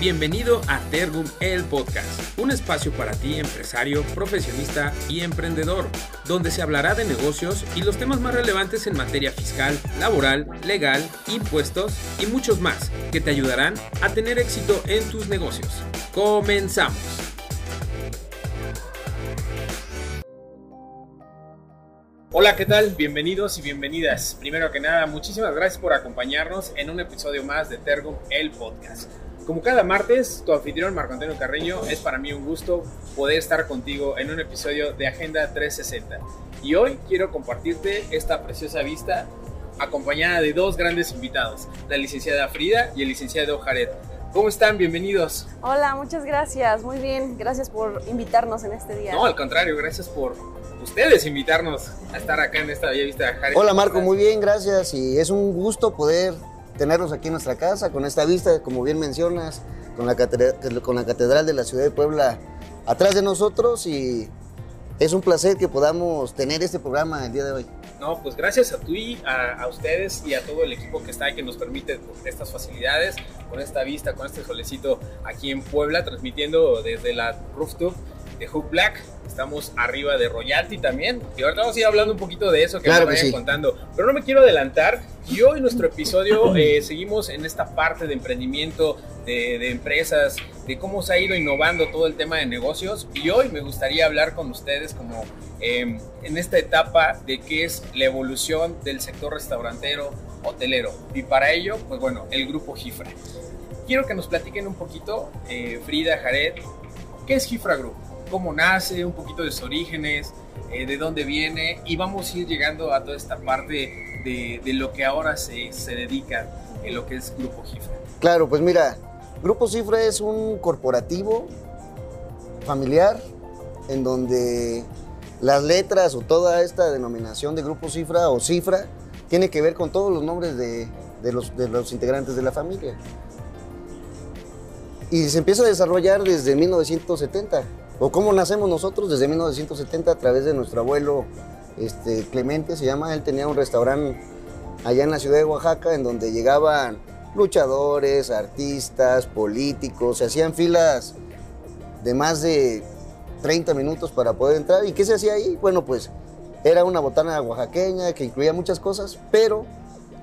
Bienvenido a Tergum el Podcast, un espacio para ti empresario, profesionista y emprendedor, donde se hablará de negocios y los temas más relevantes en materia fiscal, laboral, legal, impuestos y muchos más que te ayudarán a tener éxito en tus negocios. Comenzamos. Hola, ¿qué tal? Bienvenidos y bienvenidas. Primero que nada, muchísimas gracias por acompañarnos en un episodio más de Tergum el Podcast. Como cada martes, tu anfitrión Marco Antonio Carreño, es para mí un gusto poder estar contigo en un episodio de Agenda 360. Y hoy quiero compartirte esta preciosa vista acompañada de dos grandes invitados, la licenciada Frida y el licenciado Jared. ¿Cómo están? Bienvenidos. Hola, muchas gracias. Muy bien. Gracias por invitarnos en este día. No, al contrario, gracias por ustedes invitarnos a estar acá en esta bella vista. Jared. Hola Marco, muy bien, gracias. Y es un gusto poder tenerlos aquí en nuestra casa, con esta vista, como bien mencionas, con la, catedral, con la Catedral de la Ciudad de Puebla atrás de nosotros y es un placer que podamos tener este programa el día de hoy. No, pues gracias a tú y a, ustedes y a todo el equipo que está ahí que nos permite estas facilidades, con esta vista, con este solecito aquí en Puebla, transmitiendo desde la rooftop de Hook Black. Estamos arriba de Royalty también. Y ahorita vamos a ir hablando un poquito de eso que me vayan contando. Pero no me quiero adelantar. Y hoy en nuestro episodio eh, seguimos en esta parte de emprendimiento, de, empresas, de cómo se ha ido innovando todo el tema de negocios. Y hoy me gustaría hablar con ustedes como em, en esta etapa de qué es la evolución del sector restaurantero, hotelero. Y para ello, pues bueno, el grupo Gifra. Quiero que nos platiquen un poquito, eh, Frida, Jared, ¿qué es Gifra Group? Cómo nace, un poquito de sus orígenes, eh, de dónde viene y vamos a ir llegando a toda esta parte de, lo que ahora se, se, dedica en lo que es Grupo Cifra. Claro, pues mira, Grupo Cifra es un corporativo familiar en donde las letras o toda esta denominación de Grupo Cifra o Cifra tiene que ver con todos los nombres de, de, los, de los integrantes de la familia. Y se empieza a desarrollar desde 1970 o cómo nacemos nosotros desde 1970 a través de nuestro abuelo este, Clemente, se llama, él tenía un restaurante allá en la ciudad de Oaxaca en donde llegaban luchadores, artistas, políticos, se hacían filas de más de 30 minutos para poder entrar. ¿Y qué se hacía ahí? Bueno, pues era una botana oaxaqueña que incluía muchas cosas, pero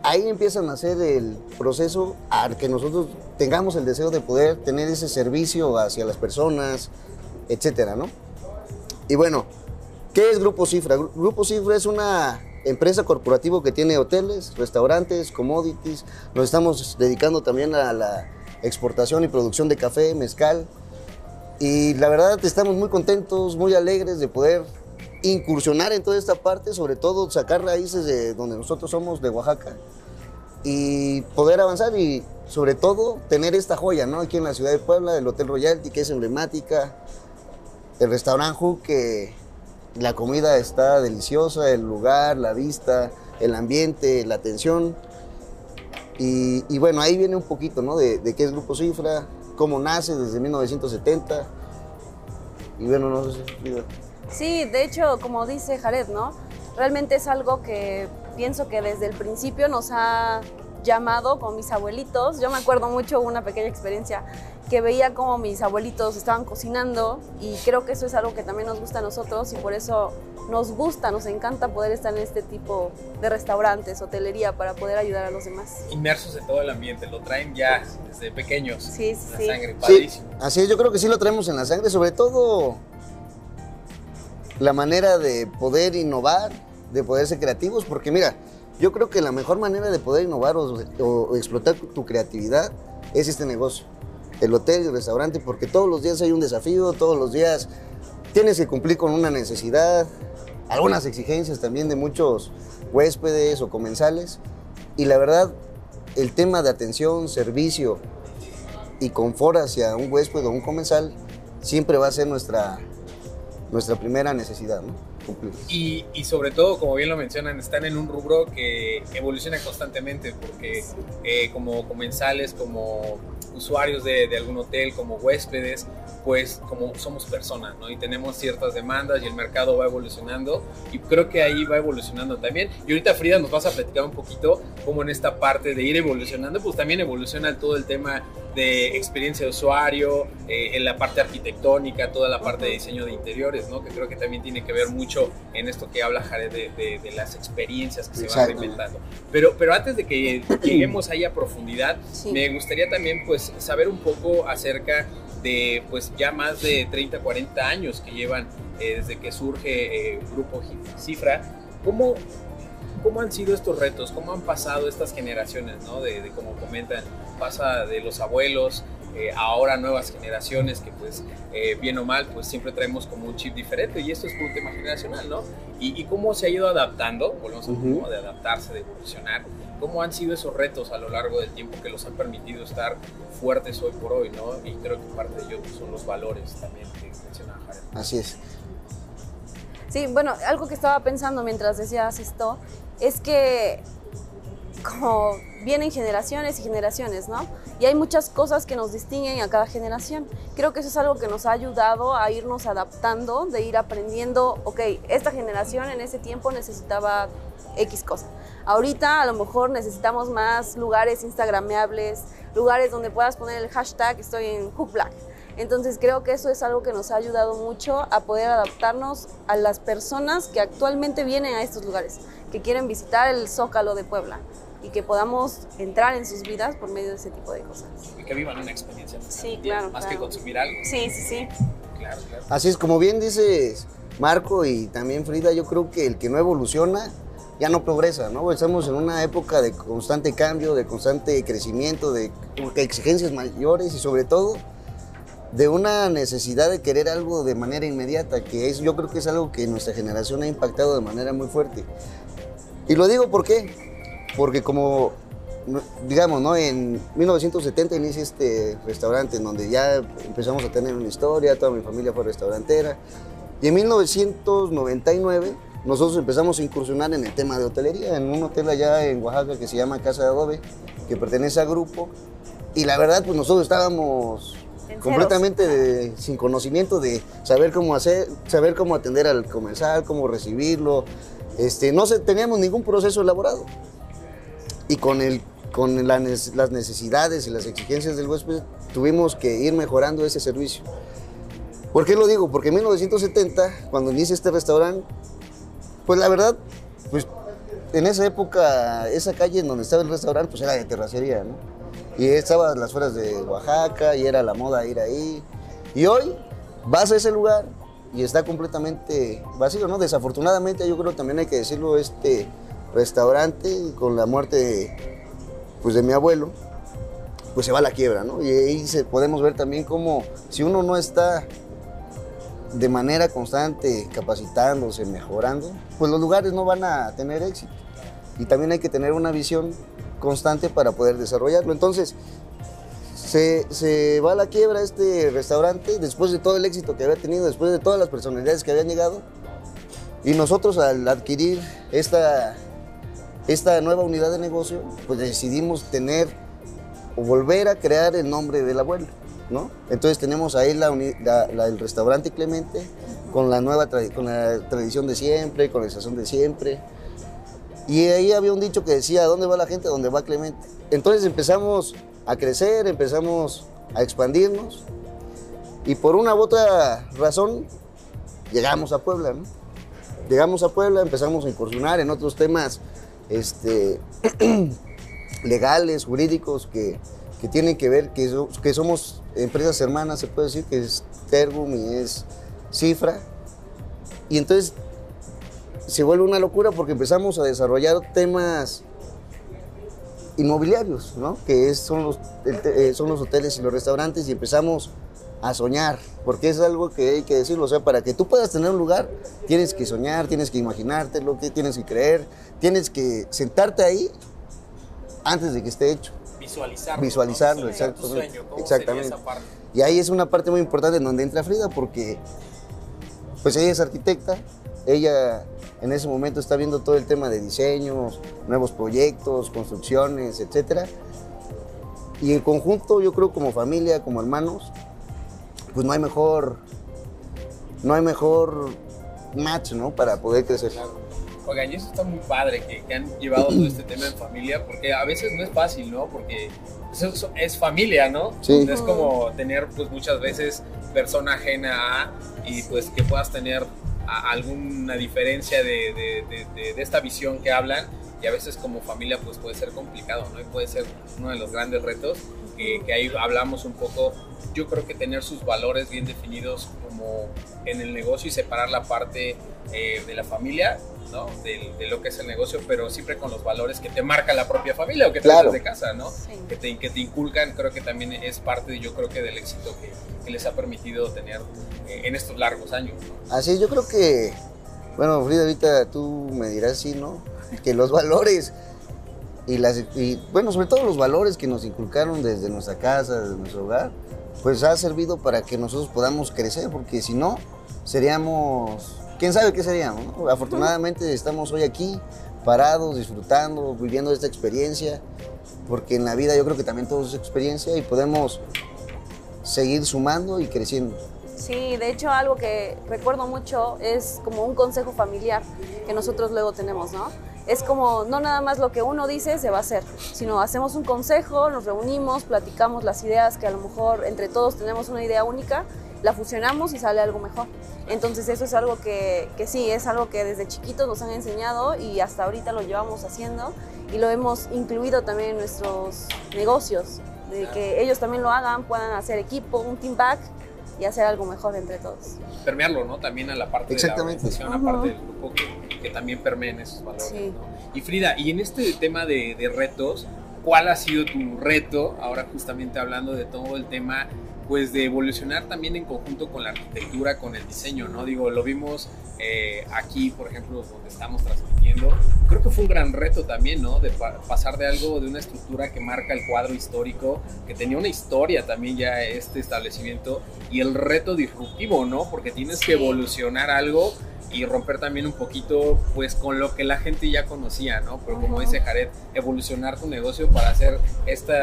ahí empieza a nacer el proceso al que nosotros tengamos el deseo de poder tener ese servicio hacia las personas, etcétera, ¿no? Y bueno, ¿qué es Grupo Cifra? Grupo Cifra es una empresa corporativa que tiene hoteles, restaurantes, commodities. Nos estamos dedicando también a la exportación y producción de café, mezcal. Y la verdad estamos muy contentos, muy alegres de poder incursionar en toda esta parte, sobre todo sacar raíces de donde nosotros somos, de Oaxaca, y poder avanzar y sobre todo tener esta joya, ¿no? Aquí en la ciudad de Puebla, el Hotel Royalty, que es emblemática, el restaurante que la comida está deliciosa, el lugar, la vista, el ambiente, la atención. Y, bueno, ahí viene un poquito, ¿no? De, qué es Grupo Cifra, cómo nace desde 1970. Y bueno, no sé si... Sí, de hecho, como dice Jared, ¿no? Realmente es algo que pienso que desde el principio nos ha llamado con mis abuelitos. Yo me acuerdo mucho una pequeña experiencia que veía como mis abuelitos estaban cocinando y creo que eso es algo que también nos gusta a nosotros y por eso nos gusta, nos encanta poder estar en este tipo de restaurantes, hotelería para poder ayudar a los demás. Inmersos en todo el ambiente, lo traen ya desde pequeños. Sí, sí. La sangre, padrísimo. así es, yo creo que sí lo traemos en la sangre, sobre todo la manera de poder innovar, de poder ser creativos, porque mira, yo creo que la mejor manera de poder innovar o, explotar tu creatividad es este negocio, el hotel y el restaurante, porque todos los días hay un desafío, todos los días tienes que cumplir con una necesidad, algunas exigencias también de muchos huéspedes o comensales. Y la verdad, el tema de atención, servicio y confort hacia un huésped o un comensal siempre va a ser nuestra, nuestra primera necesidad. ¿no? cumplirlas. Y, y, sobre todo, como bien lo mencionan, están en un rubro que evoluciona constantemente porque eh, como comensales, como usuarios de, de, algún hotel, como huéspedes, pues como somos personas, ¿no? Y tenemos ciertas demandas y el mercado va evolucionando y creo que ahí va evolucionando también. Y ahorita Frida nos vas a platicar un poquito cómo en esta parte de ir evolucionando, pues también evoluciona todo el tema de experiencia de usuario, eh, en la parte arquitectónica, toda la parte de diseño de interiores, ¿no? Que creo que también tiene que ver mucho en esto que habla Jared de, de, de las experiencias que se van reinventando. Pero, pero antes de que lleguemos ahí a profundidad, sí. me gustaría también pues saber un poco acerca de pues ya más de 30, 40 años que llevan eh, desde que surge eh, Grupo Cifra. ¿Cómo, ¿Cómo han sido estos retos? ¿Cómo han pasado estas generaciones? ¿no? De, de como comentan, pasa de los abuelos, eh, ahora nuevas generaciones que pues eh, bien o mal pues siempre traemos como un chip diferente y esto es por un tema generacional, ¿no? Y, y cómo se ha ido adaptando, volvemos a uh -huh. de adaptarse, de evolucionar, cómo han sido esos retos a lo largo del tiempo que los han permitido estar fuertes hoy por hoy, ¿no? Y creo que parte de ello son los valores también que mencionaba Jared. Así es. Sí, bueno, algo que estaba pensando mientras decías esto es que como vienen generaciones y generaciones, ¿no? Y hay muchas cosas que nos distinguen a cada generación. Creo que eso es algo que nos ha ayudado a irnos adaptando, de ir aprendiendo, ok, esta generación en ese tiempo necesitaba X cosa. Ahorita a lo mejor necesitamos más lugares instagrameables, lugares donde puedas poner el hashtag estoy en Hoopblack. Entonces creo que eso es algo que nos ha ayudado mucho a poder adaptarnos a las personas que actualmente vienen a estos lugares, que quieren visitar el Zócalo de Puebla y que podamos entrar en sus vidas por medio de ese tipo de cosas. Y que vivan una experiencia. Sí, claro. Más claro. que consumir algo. Sí, sí, sí. Claro, claro. Así es, como bien dices Marco y también Frida, yo creo que el que no evoluciona ya no progresa, ¿no? Estamos en una época de constante cambio, de constante crecimiento, de exigencias mayores y sobre todo de una necesidad de querer algo de manera inmediata, que es, yo creo que es algo que nuestra generación ha impactado de manera muy fuerte. Y lo digo por porque como, digamos, ¿no? En 1970 inicia este restaurante en donde ya empezamos a tener una historia, toda mi familia fue restaurantera, y en 1999 nosotros empezamos a incursionar en el tema de hotelería, en un hotel allá en Oaxaca que se llama Casa de Adobe, que pertenece a Grupo, y la verdad, pues nosotros estábamos completamente de, sin conocimiento de saber cómo hacer, saber cómo atender al comensal, cómo recibirlo. Este, no se, teníamos ningún proceso elaborado. Y con, el, con la, las necesidades y las exigencias del huésped tuvimos que ir mejorando ese servicio. ¿Por qué lo digo? Porque en 1970, cuando inicia este restaurante, pues la verdad, pues en esa época, esa calle en donde estaba el restaurante, pues era de terracería, ¿no? Y estaba las fueras de Oaxaca y era la moda ir ahí. Y hoy vas a ese lugar y está completamente vacío, ¿no? Desafortunadamente, yo creo también hay que decirlo, este restaurante con la muerte de, pues, de mi abuelo, pues se va a la quiebra, ¿no? Y ahí se, podemos ver también cómo si uno no está de manera constante capacitándose, mejorando, pues los lugares no van a tener éxito. Y también hay que tener una visión constante para poder desarrollarlo. Entonces, se, se, va a la quiebra este restaurante después de todo el éxito que había tenido, después de todas las personalidades que habían llegado. Y nosotros al adquirir esta, esta nueva unidad de negocio, pues decidimos tener o volver a crear el nombre del abuelo. ¿No? Entonces tenemos ahí la, el restaurante Clemente con la nueva con la tradición de siempre, con la sazón de siempre. Y ahí había un dicho que decía, ¿dónde va la gente? ¿Dónde va Clemente? Entonces empezamos a crecer, empezamos a expandirnos y por una u otra razón llegamos a Puebla. Llegamos a Puebla, empezamos a incursionar en otros temas este, legales, jurídicos, que, que, tienen que ver, que, que somos empresas hermanas, se puede decir, que es Tergum y es Cifra. Y entonces se vuelve una locura porque empezamos a desarrollar temas inmobiliarios, ¿no? que es, son, los, eh, son los hoteles y los restaurantes y empezamos a soñar, porque es algo que hay que decirlo, o sea, para que tú puedas tener un lugar, tienes que soñar, tienes que imaginarte lo que tienes que creer, tienes que sentarte ahí antes de que esté hecho. Visualizarlo. Visualizarlo, ¿no? exactamente. Sueño, ¿cómo exactamente. Esa parte? Y ahí es una parte muy importante en donde entra Frida, porque pues ella es arquitecta ella en ese momento está viendo todo el tema de diseños, nuevos proyectos, construcciones, etcétera. Y en conjunto, yo creo como familia, como hermanos, pues no hay mejor, no hay mejor match, ¿no? Para poder crecer. Oigan, y eso está muy padre que, que han llevado todo este tema en familia, porque a veces no es fácil, ¿no? Porque es, es familia, ¿no? Sí. Es como tener, pues muchas veces, persona ajena a, y pues que puedas tener a- alguna diferencia de, de- de- de- esta visión que hablan, y a veces como familia, pues puede ser complicado, ¿no? Y puede ser uno de los grandes retos, que, que ahí hablamos un poco. Yo creo que tener sus valores bien definidos como en el negocio y separar la parte eh, de la familia, ¿no? De, de lo que es el negocio, pero siempre con los valores que te marca la propia familia o que traes Claro. de casa, ¿no? Sí. Que te, que te inculcan, creo que también es parte, yo creo que del éxito que, que les ha permitido tener eh, en estos largos años, ¿no? Así es, yo creo que, bueno, Frida, ahorita tú me dirás sí, ¿no? Que los valores y las, y, bueno, sobre todo los valores que nos inculcaron desde nuestra casa, desde nuestro hogar, pues ha servido para que nosotros podamos crecer, porque si no, seríamos, quién sabe qué seríamos. Afortunadamente estamos hoy aquí, parados, disfrutando, viviendo esta experiencia, porque en la vida yo creo que también todo es experiencia y podemos seguir sumando y creciendo. Sí, de hecho algo que recuerdo mucho es como un consejo familiar que nosotros luego tenemos, ¿no? Es como no nada más lo que uno dice se va a hacer, sino hacemos un consejo, nos reunimos, platicamos las ideas que a lo mejor entre todos tenemos una idea única, la fusionamos y sale algo mejor. Entonces eso es algo que, que sí, es algo que desde chiquitos nos han enseñado y hasta ahorita lo llevamos haciendo y lo hemos incluido también en nuestros negocios, de que ellos también lo hagan, puedan hacer equipo, un team back y hacer algo mejor entre todos. permearlo, ¿no? También a la parte Exactamente. de la organización, Ujú. aparte del grupo que, que también permeen esos valores, Sí. ¿no? Y Frida, y en este tema de, de retos, ¿cuál ha sido tu reto? Ahora justamente hablando de todo el tema, pues de evolucionar también en conjunto con la arquitectura, con el diseño, ¿no? Digo, lo vimos eh, aquí, por ejemplo, donde estamos transmitiendo. Creo que fue un gran reto también, ¿no? De pa- pasar de algo, de una estructura que marca el cuadro histórico, que tenía una historia también ya este establecimiento, y el reto disruptivo, ¿no? Porque tienes que evolucionar algo y romper también un poquito pues con lo que la gente ya conocía, ¿no? Pero como dice Jared, evolucionar tu negocio para hacer este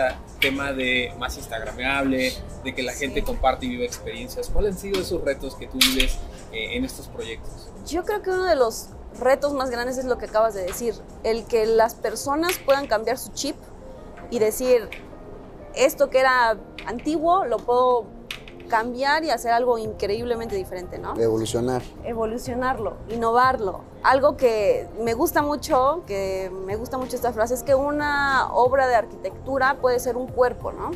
tema de más instagramable, de que la gente Sí. comparte y vive experiencias. ¿Cuáles han sido esos retos que tú vives eh, en estos proyectos? Yo creo que uno de los retos más grandes es lo que acabas de decir, el que las personas puedan cambiar su chip y decir, esto que era antiguo lo puedo cambiar y hacer algo increíblemente diferente, ¿no? Evolucionar. evolucionarlo, innovarlo. Algo que me gusta mucho, que me gusta mucho esta frase, es que una obra de arquitectura puede ser un cuerpo, ¿no?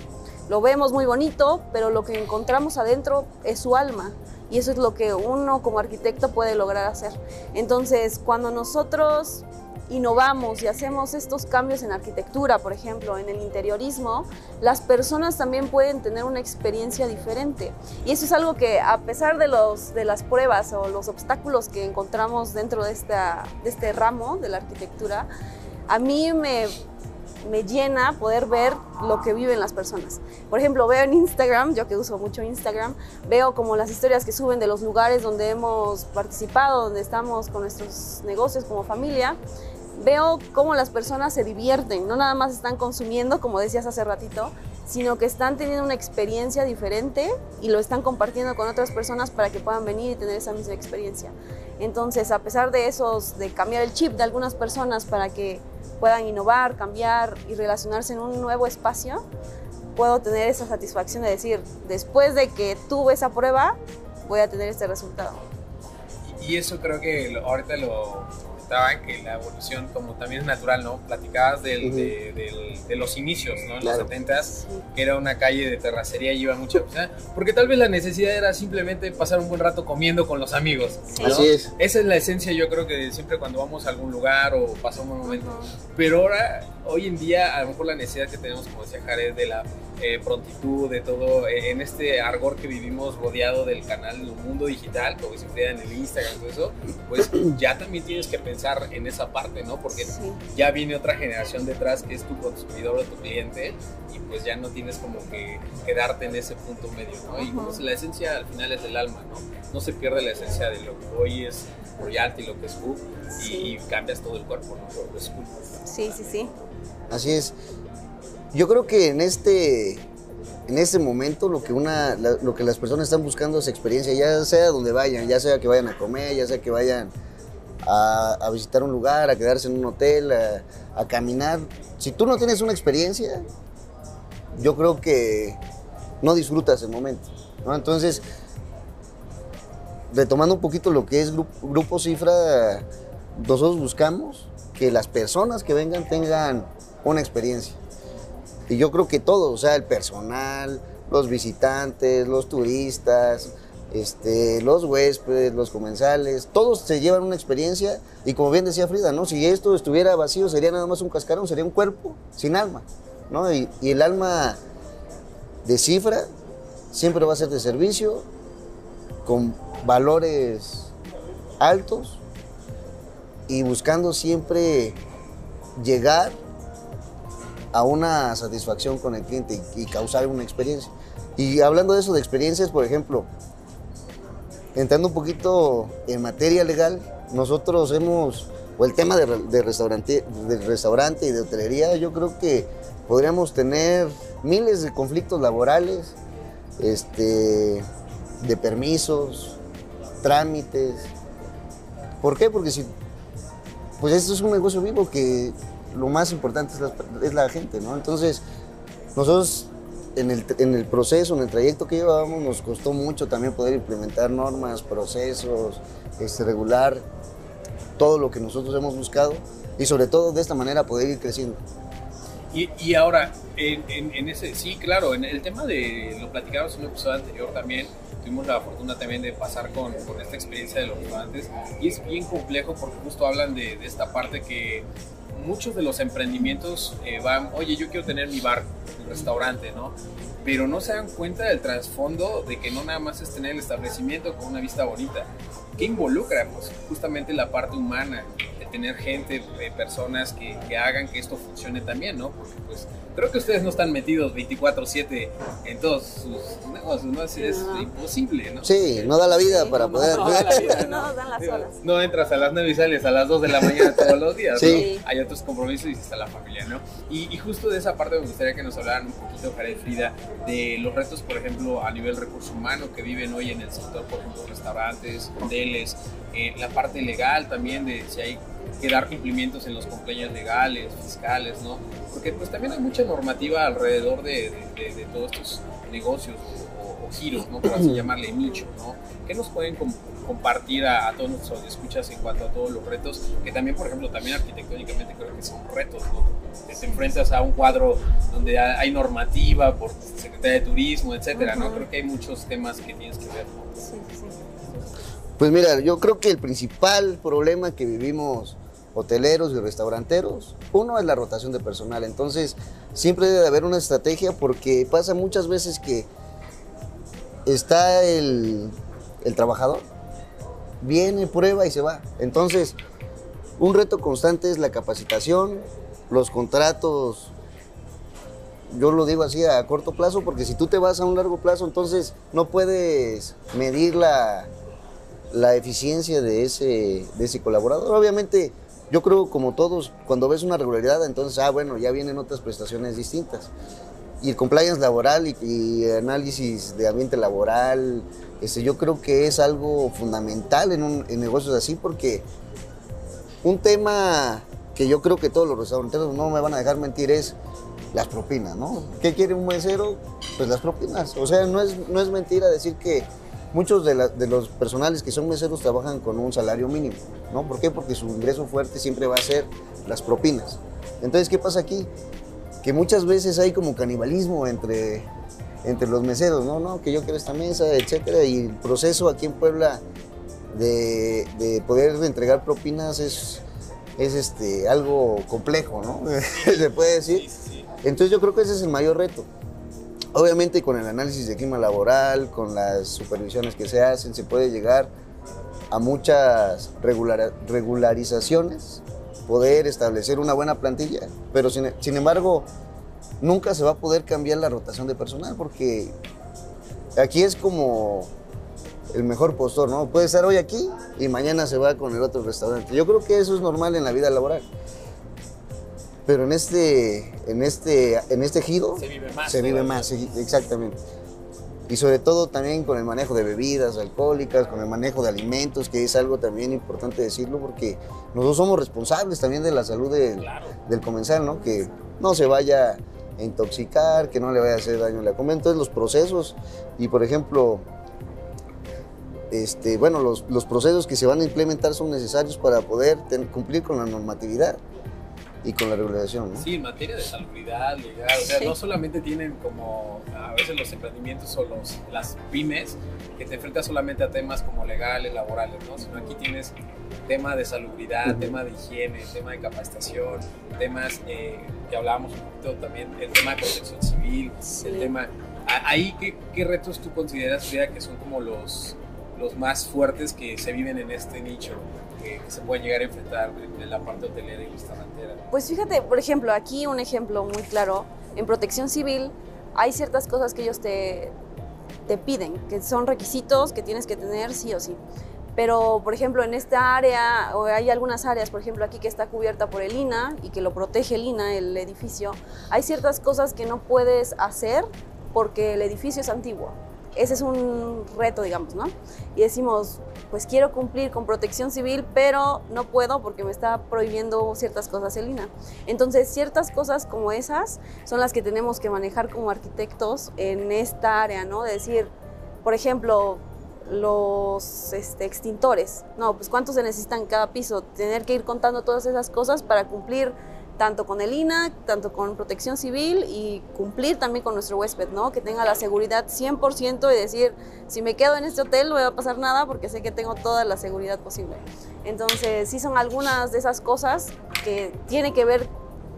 Lo vemos muy bonito, pero lo que encontramos adentro es su alma. Y eso es lo que uno como arquitecto puede lograr hacer. Entonces, cuando nosotros innovamos y hacemos estos cambios en arquitectura, por ejemplo, en el interiorismo, las personas también pueden tener una experiencia diferente. Y eso es algo que a pesar de, los, de las pruebas o los obstáculos que encontramos dentro de, esta, de este ramo de la arquitectura, a mí me, me llena poder ver lo que viven las personas. Por ejemplo, veo en Instagram, yo que uso mucho Instagram, veo como las historias que suben de los lugares donde hemos participado, donde estamos con nuestros negocios como familia. Veo cómo las personas se divierten, no nada más están consumiendo, como decías hace ratito, sino que están teniendo una experiencia diferente y lo están compartiendo con otras personas para que puedan venir y tener esa misma experiencia. Entonces, a pesar de esos, de cambiar el chip de algunas personas para que puedan innovar, cambiar y relacionarse en un nuevo espacio, puedo tener esa satisfacción de decir, después de que tuve esa prueba, voy a tener este resultado. Y, eso creo que ahorita lo comentaban, que la evolución como también es natural, ¿no? Platicabas del- Ujú. de, del- de los inicios, ¿no? En Claro. los 70s, Sí. que era una calle de terracería y iba mucho, o sea, porque tal vez la necesidad era simplemente pasar un buen rato comiendo con los amigos. Sí. ¿no? Así es. Esa es la esencia, yo creo que siempre cuando vamos a algún lugar o pasa un momento. Pero ahora, hoy en día, a lo mejor la necesidad que tenemos, como decía Jared, de la eh, prontitud, de todo, eh, en este argor que vivimos rodeado del canal del mundo digital, como dice Frida en el Instagram, todo eso, pues ya también tienes que pensar en esa parte, ¿no? Porque Sí. ya viene otra generación detrás que es tu consumidor o tu cliente y pues ya no tienes como que quedarte en ese punto medio, ¿no? Y Ujú. pues, la esencia al final es del alma, ¿no? No se pierde la esencia de lo que hoy es Royalty, lo que es y, Sí. y cambias todo el cuerpo, ¿no? Lo- lo es cool. Sí, sí, sí. Así es. Yo creo que en este, en este momento lo que, una, lo que las personas están buscando es experiencia, ya sea donde vayan, ya sea que vayan a comer, ya sea que vayan a, visitar un lugar, a quedarse en un hotel, a, caminar. Si tú no tienes una experiencia, yo creo que no disfrutas el momento. Entonces, retomando un poquito lo que es Grupo, Grupo Cifra, nosotros buscamos que las personas que vengan tengan una experiencia. Y yo creo que todo, o sea, el personal, los visitantes, los turistas, este, los huéspedes, los comensales, todos se llevan una experiencia y como bien decía Frida, ¿no? Si esto estuviera vacío sería nada más un cascarón, sería un cuerpo sin alma, ¿no? Y, y el alma de cifra siempre va a ser de servicio, con valores altos y buscando siempre llegar a una satisfacción con el cliente y, causar una experiencia. Y hablando de eso, de experiencias, por ejemplo, entrando un poquito en materia legal, nosotros hemos, o el tema de, de restaurante, de restaurante y de hotelería, yo creo que podríamos tener miles de conflictos laborales, este, de permisos, trámites. ¿Por qué? Porque si, pues esto es un negocio vivo que lo más importante es la, gente, ¿no? Entonces, nosotros en el, en el proceso, en el trayecto que llevábamos, nos costó mucho también poder implementar normas, procesos, este, regular todo lo que nosotros hemos buscado y sobre todo de esta manera poder ir creciendo. Y, y ahora, en, en- en ese, sí, claro, en el tema de, lo platicamos en un episodio anterior también, tuvimos la fortuna también de pasar con, con esta experiencia de los restaurantes y es bien complejo porque justo hablan de, de esta parte que muchos de los emprendimientos eh, van, oye, yo quiero tener mi bar, mi restaurante, ¿no? Pero no se dan cuenta del trasfondo de que no nada más es tener el establecimiento con una vista bonita. ¿Qué involucra? Pues justamente la parte humana, de tener gente, eh, personas que, que hagan que esto funcione también, ¿no? Porque pues creo que ustedes no están metidos 24/7 en todos sus negocios, ¿no? Es, es No. imposible, ¿no? Sí, no da la vida Sí, para no, poder... no da la vida, No nos dan las Digo, horas. No entras a las 9 y sales a las 2 de la mañana todos los días, Sí. ¿no? Hay otros compromisos y está la familia, ¿no? Y, y justo de esa parte me gustaría que nos hablaran un poquito, Jared Frida, de los retos, por ejemplo, a nivel recurso humano que viven hoy en el sector, por ejemplo, restaurantes, hoteles, eh, la parte legal también de si hay que dar cumplimientos en los cumpleaños legales, fiscales, ¿no? Porque pues también hay mucha normativa alrededor de, de- de- de todos estos negocios o, o- o giros, ¿no? Por así llamarle nicho, ¿no? ¿Qué nos pueden com- compartir a, a todos nuestros escuchas en cuanto a todos los retos? Que también, por ejemplo, también arquitectónicamente creo que son retos, ¿no? Te, te enfrentas a un cuadro donde ha- hay normativa por Secretaría de Turismo, etcétera, ¿no? Creo que hay muchos temas que tienes que ver, ¿no? Sí, sí. Pues mira, yo creo que el principal problema que vivimos hoteleros y restauranteros, uno es la rotación de personal. Entonces, siempre debe haber una estrategia porque pasa muchas veces que está el, el trabajador, viene, prueba y se va. Entonces, un reto constante es la capacitación, los contratos, yo lo digo así a corto plazo, porque si tú te vas a un largo plazo, entonces no puedes medir la, la eficiencia de ese, de ese colaborador. Obviamente, yo creo como todos, cuando ves una regularidad, entonces, ah, bueno, ya vienen otras prestaciones distintas. Y el compliance laboral y, y análisis de ambiente laboral, este, yo creo que es algo fundamental en, un- en negocios así, porque un tema que yo creo que todos los restauranteros no me van a dejar mentir es las propinas, ¿no? ¿Qué quiere un mesero? Pues las propinas. O sea, no es, no es mentira decir que muchos de, la- de los personales que son meseros trabajan con un salario mínimo, ¿no? ¿Por qué? Porque su ingreso fuerte siempre va a ser las propinas. Entonces, ¿qué pasa aquí? Que muchas veces hay como canibalismo entre, entre los meseros, ¿no? ¿no? Que yo quiero esta mesa, etcétera. Y el proceso aquí en Puebla de, de poder entregar propinas es, es este, algo complejo, ¿no? Se puede decir. Entonces yo creo que ese es el mayor reto. Obviamente con el análisis de clima laboral, con las supervisiones que se hacen, se puede llegar a muchas regular- regularizaciones, poder establecer una buena plantilla, pero sin, sin embargo nunca se va a poder cambiar la rotación de personal porque aquí es como el mejor postor, ¿no? Puede estar hoy aquí y mañana se va con el otro restaurante. Yo creo que eso es normal en la vida laboral. Pero en este, en este, en este giro Se vive más se vive todavía. más, sí, exactamente. Y sobre todo también con el manejo de bebidas alcohólicas, con el manejo de alimentos, que es algo también importante decirlo porque nosotros somos responsables también de la salud del, Claro. del comensal, ¿no? Que no se vaya a intoxicar, que no le vaya a hacer daño a la comida. Entonces los procesos y por ejemplo, este, bueno, los, los procesos que se van a implementar son necesarios para poder ten- cumplir con la normatividad y con la regulación, ¿no? Sí, en materia de salubridad, legal, o sea, Sí. no solamente tienen como a veces los emprendimientos o los, las pymes que te enfrentas solamente a temas como legales, laborales, ¿no? Sino aquí tienes tema de salubridad, Ujú. tema de higiene, tema de capacitación, temas eh, que hablábamos un poquito también, el tema de protección civil, Sí. el tema... Ahí, ¿qué, qué retos tú consideras, Frida, que son como los, los más fuertes que se viven en este nicho, que, se pueden llegar a enfrentar en, en la parte hotelera y restaurantera? Pues fíjate, por ejemplo, aquí un ejemplo muy claro, en protección civil hay ciertas cosas que ellos te, te piden, que son requisitos que tienes que tener sí o sí. Pero, por ejemplo, en esta área, o hay algunas áreas, por ejemplo, aquí que está cubierta por el INA y que lo protege el INA, el edificio, hay ciertas cosas que no puedes hacer porque el edificio es antiguo. Ese es un reto, digamos, ¿no? Y decimos, pues quiero cumplir con protección civil, pero no puedo porque me está prohibiendo ciertas cosas el. Entonces, ciertas cosas como esas son las que tenemos que manejar como arquitectos en esta área, ¿no? De decir, por ejemplo, los este, extintores, no, pues cuántos se necesitan cada piso, tener que ir contando todas esas cosas para cumplir tanto con el INA, tanto con protección civil y cumplir también con nuestro huésped, ¿no? Que tenga la seguridad 100% y decir, si me quedo en este hotel no me va a pasar nada porque sé que tengo toda la seguridad posible. Entonces, sí son algunas de esas cosas que tiene que ver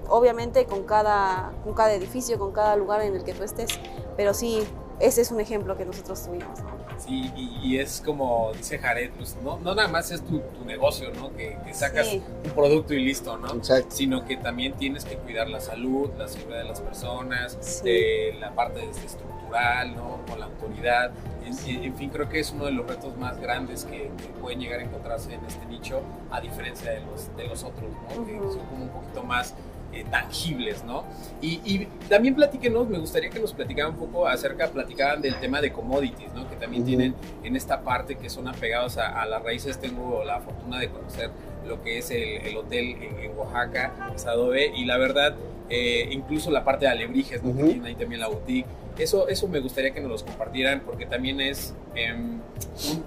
obviamente con cada, con cada edificio, con cada lugar en el que tú estés, pero sí, ese es un ejemplo que nosotros tuvimos, ¿no? Sí, y, y es como dice Jared, pues no, no nada más es tu, tu negocio, ¿no? Que, que sacas Sí. un producto y listo, ¿no? Exacto. Sino que también tienes que cuidar la salud, la seguridad de las personas, Sí. de la parte desde estructural, ¿no? Con la autoridad. En, fin, creo que es uno de los retos más grandes que, que pueden llegar a encontrarse en este nicho, a diferencia de los, de los otros, ¿no? Que son como un poquito más eh, tangibles, ¿no? Y, y también platíquenos, me gustaría que nos platicaran un poco acerca, platicaran del tema de commodities, ¿no? Que también tienen en esta parte que son apegados a, a las raíces. Tengo la fortuna de conocer lo que es el, el hotel en, en Oaxaca, es Adobe, y la verdad, eh, incluso la parte de alebrijes, ¿no? Que Ujú. tienen ahí también la boutique. Eso, eso me gustaría que nos los compartieran porque también es em,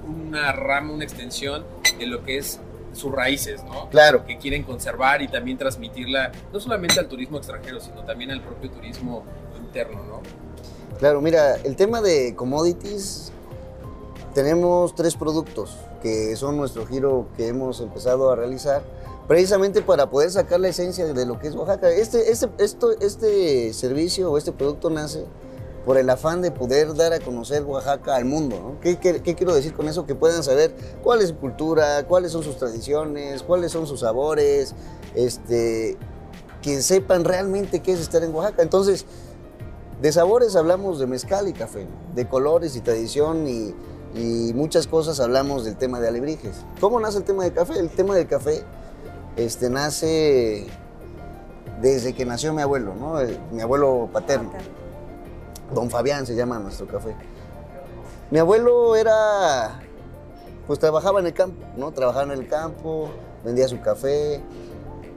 un- una rama, una extensión de lo que es sus raíces, ¿no? Claro. que quieren conservar y también transmitirla no solamente al turismo extranjero, sino también al propio turismo interno, ¿no? Claro, mira, el tema de commodities, tenemos tres productos que son nuestro giro que hemos empezado a realizar, precisamente para poder sacar la esencia de lo que es Oaxaca. Este, este, esto, este servicio o este producto nace por el afán de poder dar a conocer Oaxaca al mundo. ¿no? ¿Qué, quiero decir con eso? Que puedan saber cuál es su cultura, cuáles son sus tradiciones, cuáles son sus sabores, este, que sepan realmente qué es estar en Oaxaca. Entonces, de sabores hablamos de mezcal y café, de colores y tradición y, muchas cosas hablamos del tema de alebrijes. ¿Cómo nace el tema del café? El tema del café este, nace desde que nació mi abuelo, ¿no? El- mi abuelo paterno. Don Fabián se llama nuestro café. Mi abuelo era, pues trabajaba en el campo, ¿no? Trabajaba en el campo, vendía su café.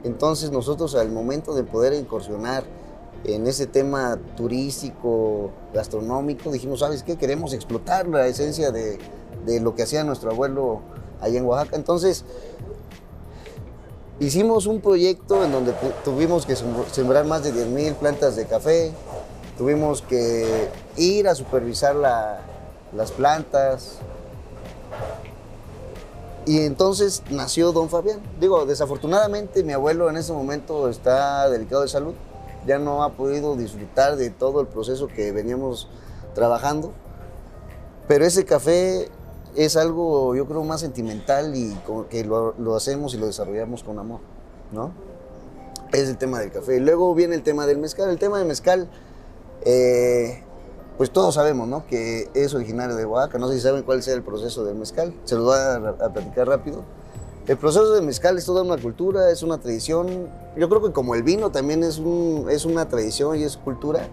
Entonces nosotros al momento de poder incursionar en ese tema turístico, gastronómico, dijimos, ¿sabes qué? Queremos explotar la esencia de, de lo que hacía nuestro abuelo allá en Oaxaca. Entonces, hicimos un proyecto en donde tu- tuvimos que sem- sembrar más de 10.000 plantas de café, tuvimos que ir a supervisar la- las plantas. Y entonces nació Don Fabián. Digo, desafortunadamente mi abuelo en ese momento está delicado de salud, ya no ha podido disfrutar de todo el proceso que veníamos trabajando. Pero ese café es algo, yo creo, más sentimental y que lo, lo hacemos y lo desarrollamos con amor, ¿no? Es el tema del café. Luego viene el tema del mezcal. El tema del mezcal, eh, pues todos sabemos, ¿no? Que es originario de Oaxaca. No sé si saben cuál es el proceso del mezcal. Se los voy a, a platicar rápido. El proceso del mezcal es toda una cultura, es una tradición. Yo creo que como el vino también es, un, es una tradición y es cultura,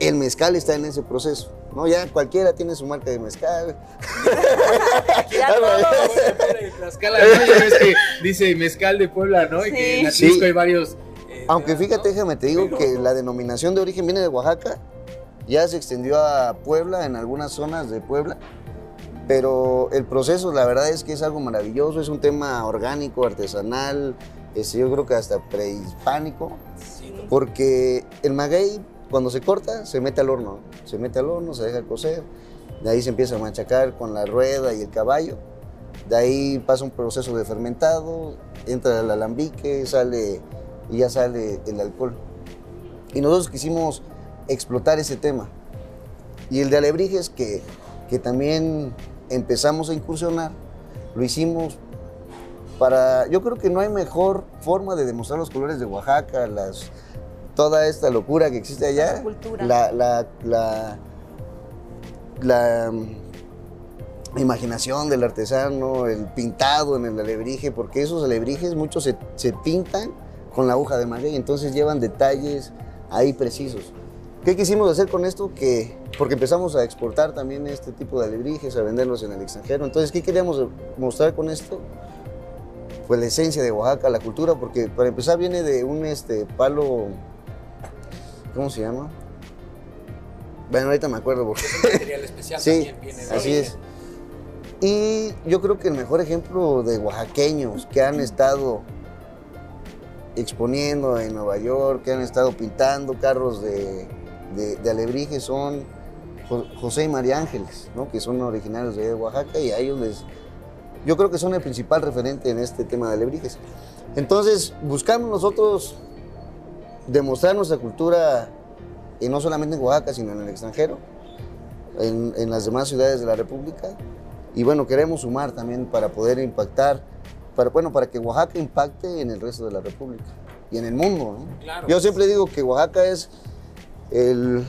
el mezcal está en ese proceso. ¿no? Ya cualquiera tiene su marca de mezcal. Ya todos. En Tlaxcala, ¿no? Ya ves que dice mezcal de Puebla, ¿no? Y que en Sí. Atlisco Sí. hay varios. Aunque ¿no? fíjate, déjame te digo que la denominación de origen viene de Oaxaca, ya se extendió a Puebla, en algunas zonas de Puebla, pero el proceso la verdad es que es algo maravilloso, es un tema orgánico, artesanal, este, yo creo que hasta prehispánico, no. porque el maguey cuando se corta se mete al horno, se mete al horno, se deja cocer, de ahí se empieza a machacar con la rueda y el caballo, de ahí pasa un proceso de fermentado, entra el alambique, sale y ya sale el alcohol. Y nosotros quisimos explotar ese tema. Y el de alebrijes que, que también empezamos a incursionar, lo hicimos para, yo creo que no hay mejor forma de demostrar los colores de Oaxaca, las, toda esta locura que existe allá. La cultura. La, la, la, la, mm, imaginación del artesano, el pintado en el alebrije, porque esos alebrijes muchos se, se pintan con la aguja de maguey, entonces llevan detalles ahí precisos. ¿Qué quisimos hacer con esto? Que, porque empezamos a exportar también este tipo de alebrijes, a venderlos en el extranjero. Entonces, ¿qué queríamos mostrar con esto? Pues la esencia de Oaxaca, la cultura, porque para empezar viene de un este, palo, ¿cómo se llama? Bueno, ahorita me acuerdo. porque- material especial Sí, también viene de así es. Y yo creo que el mejor ejemplo de oaxaqueños que han estado exponiendo en Nueva York, que han estado pintando carros de, de, de alebrije son Jo- José y María Ángeles, ¿no? que son originarios de Oaxaca y a ellos les... Yo creo que son el principal referente en este tema de alebrijes. Entonces, buscamos nosotros demostrar nuestra cultura, y no solamente en Oaxaca, sino en el extranjero en las demás ciudades de la República. Y bueno, queremos sumar también para poder impactar, para, bueno, para que Oaxaca impacte en el resto de la República y en el mundo. ¿no? Claro. Yo siempre digo que Oaxaca es el-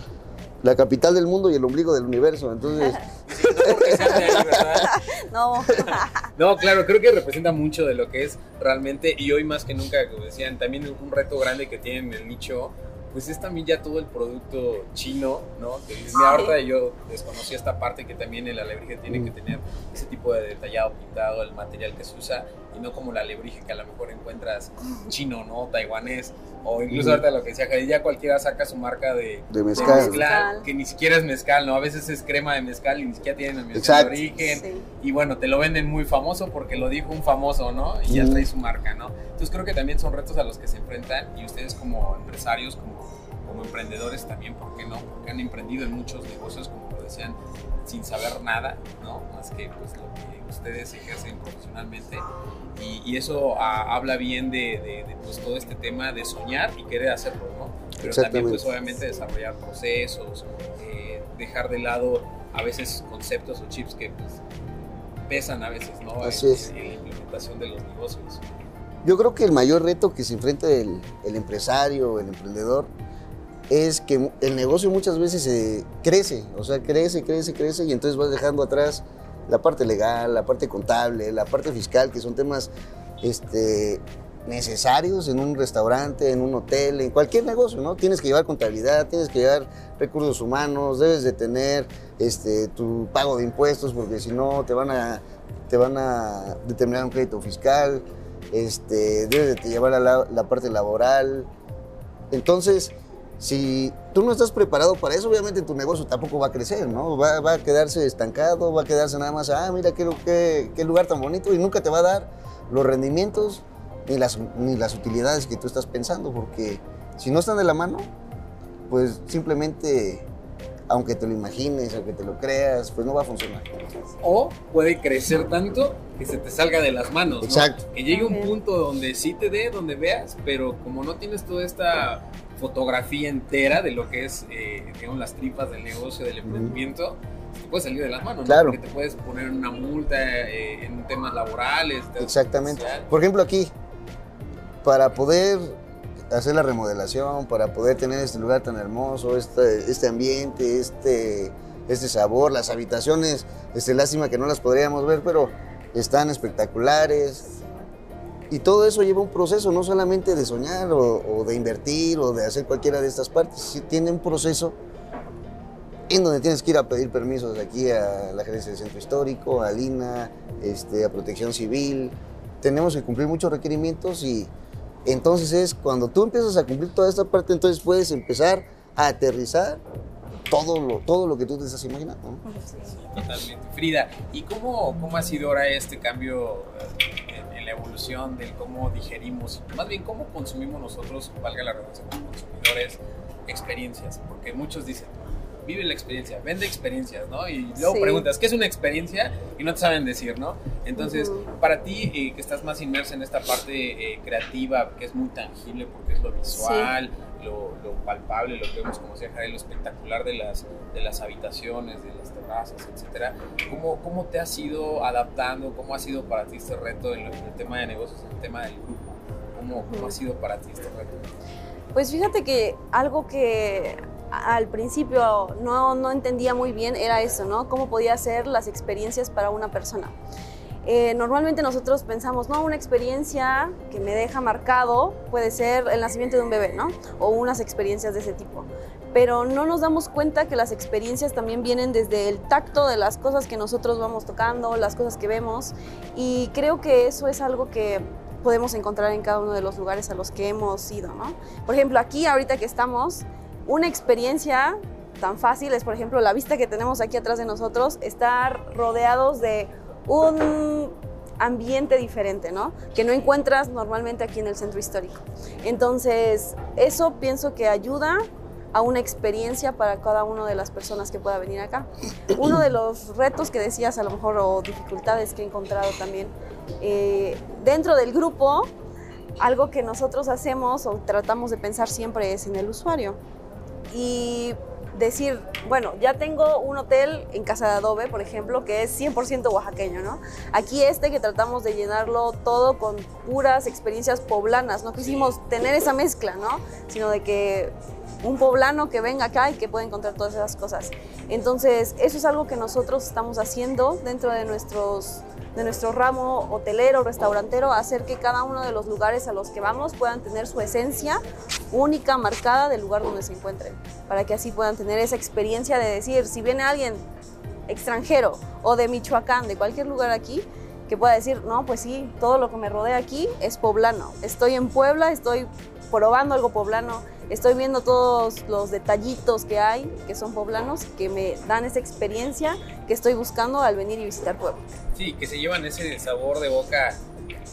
la capital del mundo y el ombligo del universo. Entonces, Sí, no porque sea de ahí, ¿verdad? No. No, claro, creo que representa mucho de lo que es realmente, y hoy más que nunca, como decían, también un reto grande que tienen el nicho, pues es también ya todo el producto chino, ¿no? Que mira, ahorita yo desconocí esta parte que también el alebrije tiene que tener ese tipo de detallado pintado, el material que se usa, no como el alebrije que a lo mejor encuentras chino, ¿no? Taiwanés, o incluso ahorita lo que decía ya cualquiera saca su marca de, de de mezcal. Que ni siquiera es mezcal, ¿no? A veces es crema de mezcal y ni siquiera tienen el mezcal Exacto. de origen. Sí. Y bueno, te lo venden muy famoso porque lo dijo un famoso, ¿no? Y ya trae su marca, ¿no? Entonces creo que también son retos a los que se enfrentan y ustedes como empresarios, como, como emprendedores también, ¿por qué no? Porque han emprendido en muchos negocios, como lo decían, sin saber nada, ¿no? Más que pues lo que ustedes ejercen profesionalmente. Y, y eso ah, habla bien de, de- de, pues, todo este tema de soñar y querer hacerlo, ¿no? Pero también pues obviamente desarrollar procesos, eh, dejar de lado a veces conceptos o chips que pues, pesan a veces, ¿no? Así en, es. en la implementación de los negocios. Yo creo que el mayor reto que se enfrenta el, el empresario, el emprendedor, es que el negocio muchas veces se crece, o sea, crece, crece, crece y entonces vas dejando atrás la parte legal, la parte contable, la parte fiscal, que son temas este, necesarios en un restaurante, en un hotel, en cualquier negocio, ¿no? Tienes que llevar contabilidad, tienes que llevar recursos humanos, debes de tener este, tu pago de impuestos porque si no te van a, te van a determinar un crédito fiscal, este, debes de llevar a la parte laboral. Entonces, si tú no estás preparado para eso, obviamente tu negocio tampoco va a crecer, ¿no? Va, va a quedarse estancado, va a quedarse nada más, ah, mira qué, qué, qué lugar tan bonito y nunca te va a dar los rendimientos ni las, ni las utilidades que tú estás pensando, porque si no están de la mano, pues simplemente, aunque te lo imagines, aunque te lo creas, pues no va a funcionar. O puede crecer tanto que se te salga de las manos, ¿no? Exacto. Que llegue un punto donde sí te dé, donde veas, pero como no tienes toda esta fotografía entera de lo que es, eh, digamos, las tripas del negocio, del emprendimiento, te puede salir de las manos, Claro. ¿no? Porque te puedes poner una multa eh, en temas laborales. temas Exactamente. social. Por ejemplo, aquí, para poder hacer la remodelación, para poder tener este lugar tan hermoso, este, este ambiente, este, este sabor, las habitaciones, este, lástima que no las podríamos ver, pero están espectaculares. Y todo eso lleva un proceso, no solamente de soñar o, de invertir o de hacer cualquiera de estas partes, sí tiene un proceso en donde tienes que ir a pedir permisos aquí a la gerencia del centro histórico, a Lina, este, a Protección Civil. Tenemos que cumplir muchos requerimientos y entonces es cuando tú empiezas a cumplir toda esta parte, entonces puedes empezar a aterrizar todo lo, todo lo que tú te estás imaginando. ¿no? Totalmente. Frida, ¿y cómo, cómo ha sido ahora este cambio evolución del cómo digerimos, más bien cómo consumimos nosotros, valga la redundancia, como consumidores, experiencias? Porque muchos dicen, vive la experiencia, vende experiencias, ¿no? Y luego Sí. preguntas, ¿qué es una experiencia? Y no te saben decir, ¿no? Entonces, Ujú. para ti, eh, que estás más inmersa en esta parte eh, creativa, que es muy tangible porque es lo visual, lo, lo palpable, lo que vemos, como decía Jared, lo espectacular de las, de las habitaciones, de las terrazas, etcétera. ¿Cómo, ¿Cómo te has ido adaptando? ¿Cómo ha sido para ti este reto en, lo- en el tema de negocios, en el tema del grupo? ¿Cómo, cómo ha sido para ti este reto? Pues fíjate que algo que al principio no, no entendía muy bien era eso, ¿no? Cómo podía ser las experiencias para una persona. Eh, normalmente nosotros pensamos, no, una experiencia que me deja marcado puede ser el nacimiento de un bebé, ¿no? O unas experiencias de ese tipo. Pero no nos damos cuenta que las experiencias también vienen desde el tacto de las cosas que nosotros vamos tocando, las cosas que vemos. Y creo que eso es algo que podemos encontrar en cada uno de los lugares a los que hemos ido, ¿no? Por ejemplo, aquí ahorita que estamos, una experiencia tan fácil es, por ejemplo, la vista que tenemos aquí atrás de nosotros, estar rodeados de un ambiente diferente, ¿no? Que no encuentras normalmente aquí en el centro histórico. Entonces, eso pienso que ayuda a una experiencia para cada una de las personas que pueda venir acá. Uno de los retos que decías a lo mejor o dificultades que he encontrado también eh, dentro del grupo, algo que nosotros hacemos o tratamos de pensar siempre es en el usuario. Y decir, bueno, ya tengo un hotel en Casa de Adobe, por ejemplo, que es 100% oaxaqueño, ¿no? Aquí este que tratamos de llenarlo todo con puras experiencias poblanas, no quisimos tener esa mezcla, ¿no? Sino de que un poblano que venga acá y que pueda encontrar todas esas cosas. Entonces, eso es algo que nosotros estamos haciendo dentro de nuestros de nuestro ramo hotelero, restaurantero, hacer que cada uno de los lugares a los que vamos puedan tener su esencia única, marcada del lugar donde se encuentren, para que así puedan tener esa experiencia de decir, si viene alguien extranjero o de Michoacán, de cualquier lugar aquí, que pueda decir, no, pues sí, todo lo que me rodea aquí es poblano. Estoy en Puebla, estoy probando algo poblano, estoy viendo todos los detallitos que hay, que son poblanos, que me dan esa experiencia que estoy buscando al venir y visitar Puebla. Sí, que se llevan ese sabor de boca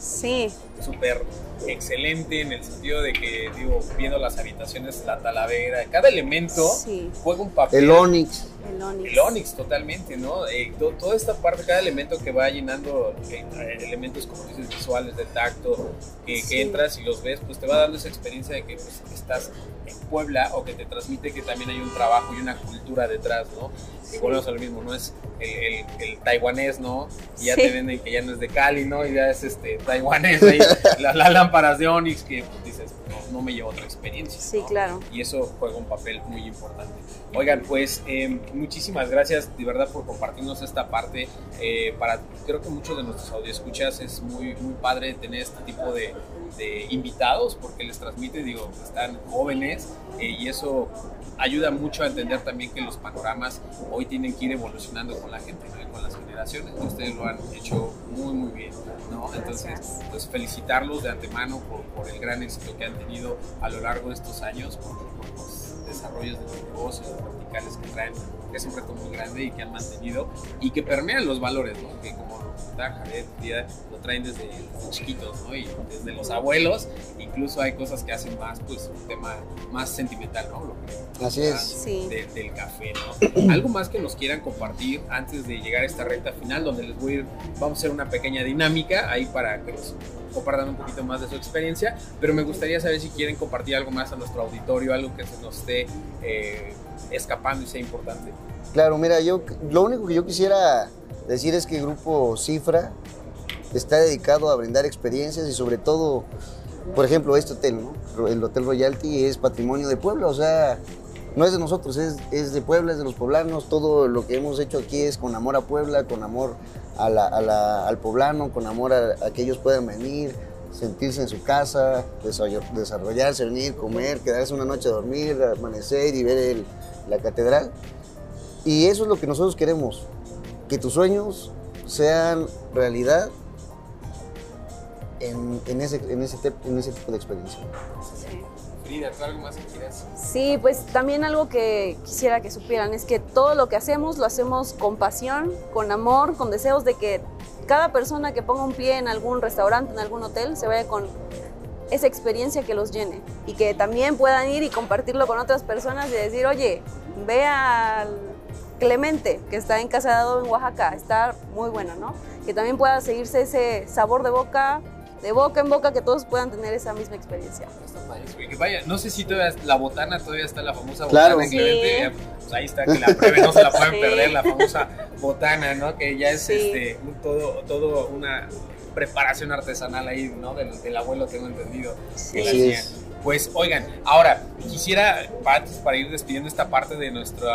Sí, súper excelente en el sentido de que, digo, viendo las habitaciones, la talavera, cada elemento sí, juega un papel. El Onix. el Onix. El Onix, totalmente, ¿no? Eh, to- toda esta parte, cada elemento que va llenando eh, eh, elementos, como dices, visuales, de tacto, que, que entras y los ves, pues te va dando esa experiencia de que pues, estás en Puebla o que te transmite que también hay un trabajo y una cultura detrás, ¿no? Y Sí. volvemos a lo mismo, no es el, el- el taiwanés, ¿no? Y ya Sí. te venden que ya no es de Cali, ¿no? Y ya es este taiwanés, ahí, la- las lámparas de Onix que pues, dices, no, no me lleva otra experiencia. Sí, ¿no? claro. y eso juega un papel muy importante. Oigan, pues eh, muchísimas gracias de verdad por compartirnos esta parte. eh, para creo que muchos de nuestros audioscuchas es muy muy padre tener este tipo de, de invitados porque les transmite, digo, están jóvenes eh, y eso ayuda mucho a entender también que los panoramas hoy tienen que ir evolucionando con la gente, ¿no? con las generaciones. Ustedes lo han hecho muy muy bien, ¿no? Entonces, pues felicitarlos de antemano por, por el gran éxito que han tenido a lo largo de estos años, por, por los desarrollos de los negocios, los verticales que traen, que es un reto muy grande y que han mantenido y que permean los valores, ¿no? Que como lo comentaba Javier, lo traen desde, desde chiquitos, ¿no? Y desde los abuelos, incluso hay cosas que hacen más, pues, un tema más sentimental, ¿no? Lo que Así es. Sí. de- del café, ¿no? Algo más que nos quieran compartir antes de llegar a esta recta final, donde les voy a ir, vamos a hacer una pequeña dinámica ahí para que los compartan un poquito más de su experiencia, pero me gustaría saber si quieren compartir algo más a nuestro auditorio, algo que se nos esté eh, escapando y sea importante. Claro, mira, yo lo único que yo quisiera decir es que el grupo Cifra está dedicado a brindar experiencias y sobre todo, por ejemplo, este hotel, ¿no? El Hotel Royalty es patrimonio de Puebla, o sea, no es de nosotros, es, es, de Puebla, es de los poblanos. Todo lo que hemos hecho aquí es con amor a Puebla, con amor a la, al poblano, con amor a, que ellos puedan venir, sentirse en su casa, desarrollarse, venir, comer, quedarse una noche a dormir, amanecer y ver la catedral. Y eso es lo que nosotros queremos, que tus sueños sean realidad en, ese, en, ese, tipo de experiencia. ¿Tú algo más que quieras? Sí, pues también algo que quisiera que supieran es que todo lo que hacemos lo hacemos con pasión, con amor, con deseos de que cada persona que ponga un pie en algún restaurante, en algún hotel, se vaya con esa experiencia que los llene y que también puedan ir y compartirlo con otras personas y decir, oye, ve al Clemente, que está en Casadado en Oaxaca, está muy bueno, ¿no? Que también pueda seguirse ese sabor de boca de boca en boca que todos puedan tener esa misma experiencia. Que vaya, no sé si todavía la botana todavía está la famosa claro. botana en Clemente, sí. pues ahí está que la prueben, no se la pueden sí. perder la famosa botana, ¿no? Que ya es sí. este un, todo todo una preparación artesanal ahí, ¿no? Del, del abuelo tengo entendido que la hacían. Pues oigan, ahora quisiera, Pat, para ir despidiendo esta parte de nuestro,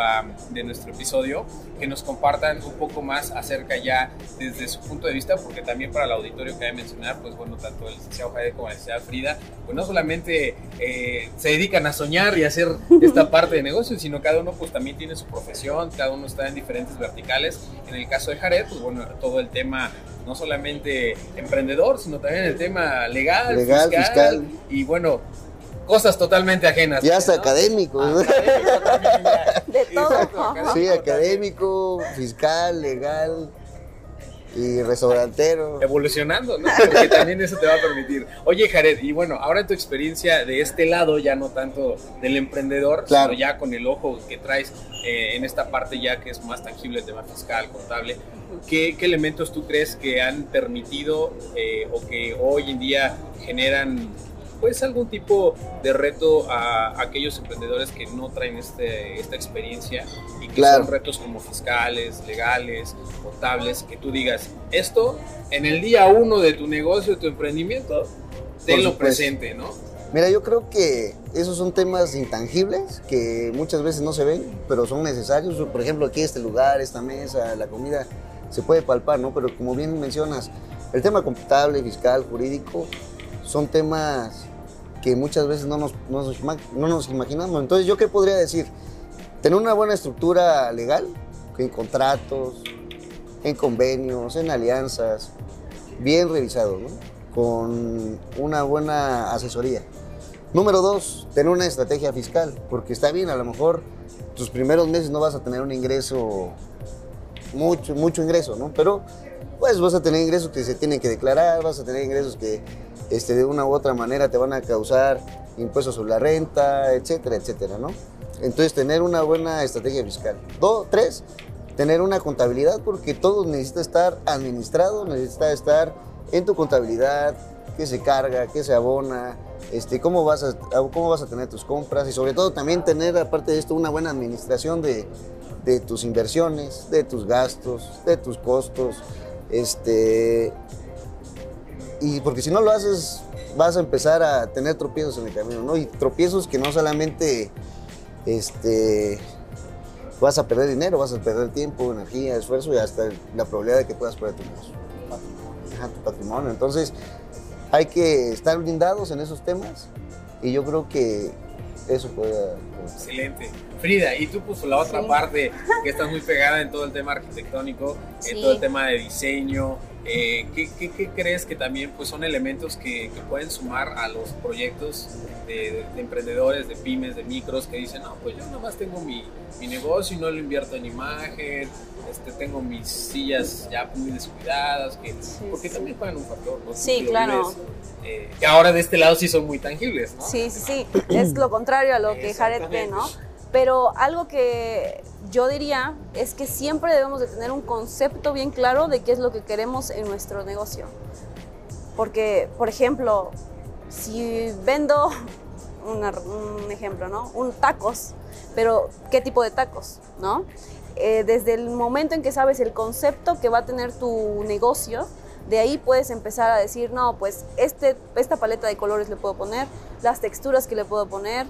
de nuestro episodio, que nos compartan un poco más acerca ya desde su punto de vista, porque también para el auditorio que hay mencionar, pues bueno, tanto el licenciado Jaime como la licenciada Frida, pues no solamente eh, se dedican a soñar y a hacer esta parte de negocio, sino cada uno pues también tiene su profesión, cada uno está en diferentes verticales. En el caso de Jared, pues bueno, todo el tema no solamente emprendedor, sino también el tema legal, legal fiscal, fiscal. y bueno, cosas totalmente ajenas. Ya hasta ¿no? académico. Ah, académico también, ya. De todo. Exacto, Sí, académico, fiscal, legal y restaurantero. Evolucionando, ¿no? Porque también eso te va a permitir. Oye, Jared, y bueno, ahora tu experiencia de este lado, ya no tanto del emprendedor, claro. sino ya con el ojo que traes eh, en esta parte ya que es más tangible el tema fiscal, contable. ¿Qué, qué elementos tú crees que han permitido eh, o que hoy en día generan pues algún tipo de reto a, aquellos emprendedores que no traen este, esta experiencia claro. son retos como fiscales, legales, contables, que tú digas, esto en el día uno de tu negocio, de tu emprendimiento, tenlo presente, ¿no? Mira, yo creo que esos son temas intangibles que muchas veces no se ven, pero son necesarios. Por ejemplo, aquí este lugar, esta mesa, la comida, se puede palpar, ¿no? Pero como bien mencionas, el tema contable, fiscal, jurídico, son temas que muchas veces no nos, no, nos, no nos, imaginamos. Entonces, ¿yo qué podría decir? Tener una buena estructura legal, en contratos, en convenios, en alianzas, bien revisado, con una buena asesoría. Número dos, tener una estrategia fiscal, porque está bien, a lo mejor tus primeros meses no vas a tener un ingreso, mucho, mucho ingreso, ¿no? Pero pues vas a tener ingresos que se tienen que declarar, vas a tener ingresos que este, de una u otra manera te van a causar impuestos sobre la renta, etcétera, etcétera, ¿no? Entonces, tener una buena estrategia fiscal. Dos, tres, tener una contabilidad, porque todo necesita estar administrado, necesita estar en tu contabilidad, qué se carga, qué se abona, este, cómo, vas a, cómo vas a tener tus compras y sobre todo también tener, aparte de esto, una buena administración de, de tus inversiones, de tus gastos, de tus costos, este, y porque si no lo haces, vas a empezar a tener tropiezos en el camino, ¿no? Y tropiezos que no solamente este, vas a perder dinero, vas a perder tiempo, energía, esfuerzo y hasta la probabilidad de que puedas perder tu, Ajá, tu patrimonio. Entonces, hay que estar blindados en esos temas y yo creo que eso puede... Excelente. Frida, y tú pues la otra sí. parte que estás muy pegada en todo el tema arquitectónico, sí. en todo el tema de diseño, eh, ¿qué, qué, qué, crees que también pues, son elementos que, que pueden sumar a los proyectos de, de, de, emprendedores, de pymes, de micros que dicen, no, pues yo nada más tengo mi, mi negocio y no lo invierto en imagen, este, tengo mis sillas ya muy descuidadas, que, sí, porque sí. también juegan un factor, ¿no? Sí, claro. Eh, que ahora de este lado sí son muy tangibles, ¿no? Sí, sí, sí, es lo contrario a lo que Jared ve, ¿no? Pero algo que yo diría es que siempre debemos de tener un concepto bien claro de qué es lo que queremos en nuestro negocio. Porque, por ejemplo, si vendo una- un ejemplo, ¿no? Un tacos, pero ¿qué tipo de tacos, no? Eh, desde el momento en que sabes el concepto que va a tener tu negocio, de ahí puedes empezar a decir, no, pues este, esta paleta de colores le puedo poner, las texturas que le puedo poner,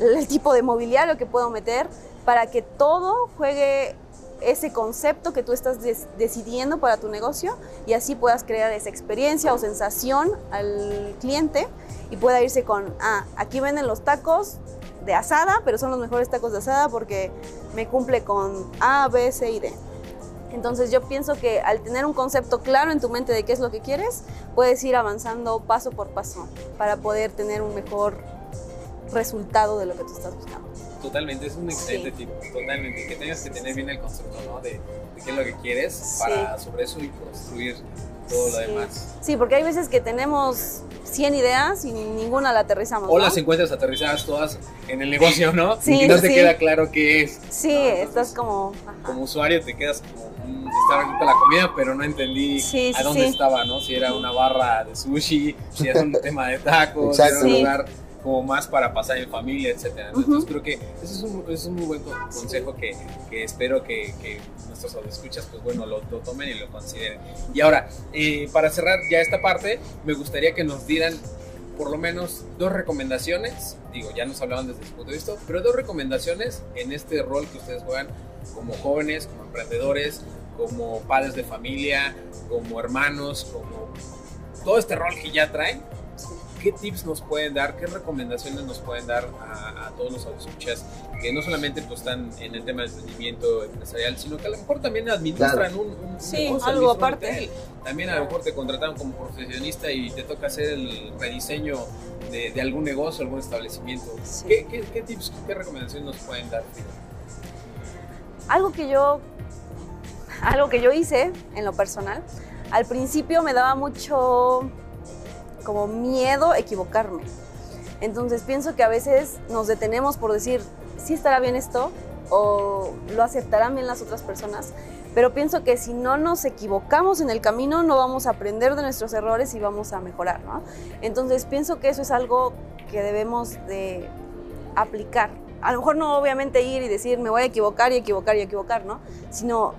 el tipo de mobiliario que puedo meter, para que todo juegue ese concepto que tú estás decidiendo para tu negocio y así puedas crear esa experiencia o sensación al cliente y pueda irse con, ah, aquí venden los tacos de asada, pero son los mejores tacos de asada porque me cumple con A, B, C y D. Entonces yo pienso que al tener un concepto claro en tu mente de qué es lo que quieres, puedes ir avanzando paso por paso para poder tener un mejor resultado de lo que tú estás buscando. Totalmente, es un excelente Sí. tip. Totalmente. Que tengas que tener bien el concepto, ¿no? De, de qué es lo que quieres Sí. para sobre eso y construir todo lo Sí. demás. Sí, porque hay veces que tenemos 100 ideas y ninguna la aterrizamos. O ¿no? las encuentras aterrizadas todas en el negocio, ¿no? Sí, y no te queda claro qué es. Sí, No, entonces, estás como... ajá. Como usuario te quedas como, "Mm, estaba rica la comida, pero no entendí a dónde estaba, ¿no? Si era una barra de sushi, si era un tema de tacos, si era un Sí. lugar como más para pasar en familia, etcétera. ¿no? Entonces Ujú. creo que ese es un, es un muy buen con- consejo que, que espero que, que nuestros escuchas pues bueno, lo, lo tomen y lo consideren. Y ahora, eh, para cerrar ya esta parte, me gustaría que nos dieran por lo menos dos recomendaciones, digo, ya nos hablaban desde su punto de vista, pero dos recomendaciones en este rol que ustedes juegan como jóvenes, como emprendedores, como padres de familia, como hermanos, como todo este rol que ya traen. ¿Qué tips nos pueden dar? ¿Qué recomendaciones nos pueden dar a, a todos los escuchas que no solamente pues, están en el tema del emprendimiento empresarial, sino que a lo mejor también administran un, un Sí, negocio, algo aparte. hotel? También a lo mejor te contrataron como profesionista y te toca hacer el rediseño de, de algún negocio, algún establecimiento. Sí. ¿Qué, qué, qué tips, qué recomendaciones nos pueden dar? Algo que yo algo que yo hice en lo personal al principio me daba mucho como miedo equivocarme entonces pienso que a veces nos detenemos por decir sí estará bien esto o lo aceptarán bien las otras personas pero pienso que si no nos equivocamos en el camino no vamos a aprender de nuestros errores y vamos a mejorar ¿no? entonces pienso que eso es algo que debemos de aplicar a lo mejor no obviamente ir y decir me voy a equivocar y equivocar y equivocar, ¿no? Sino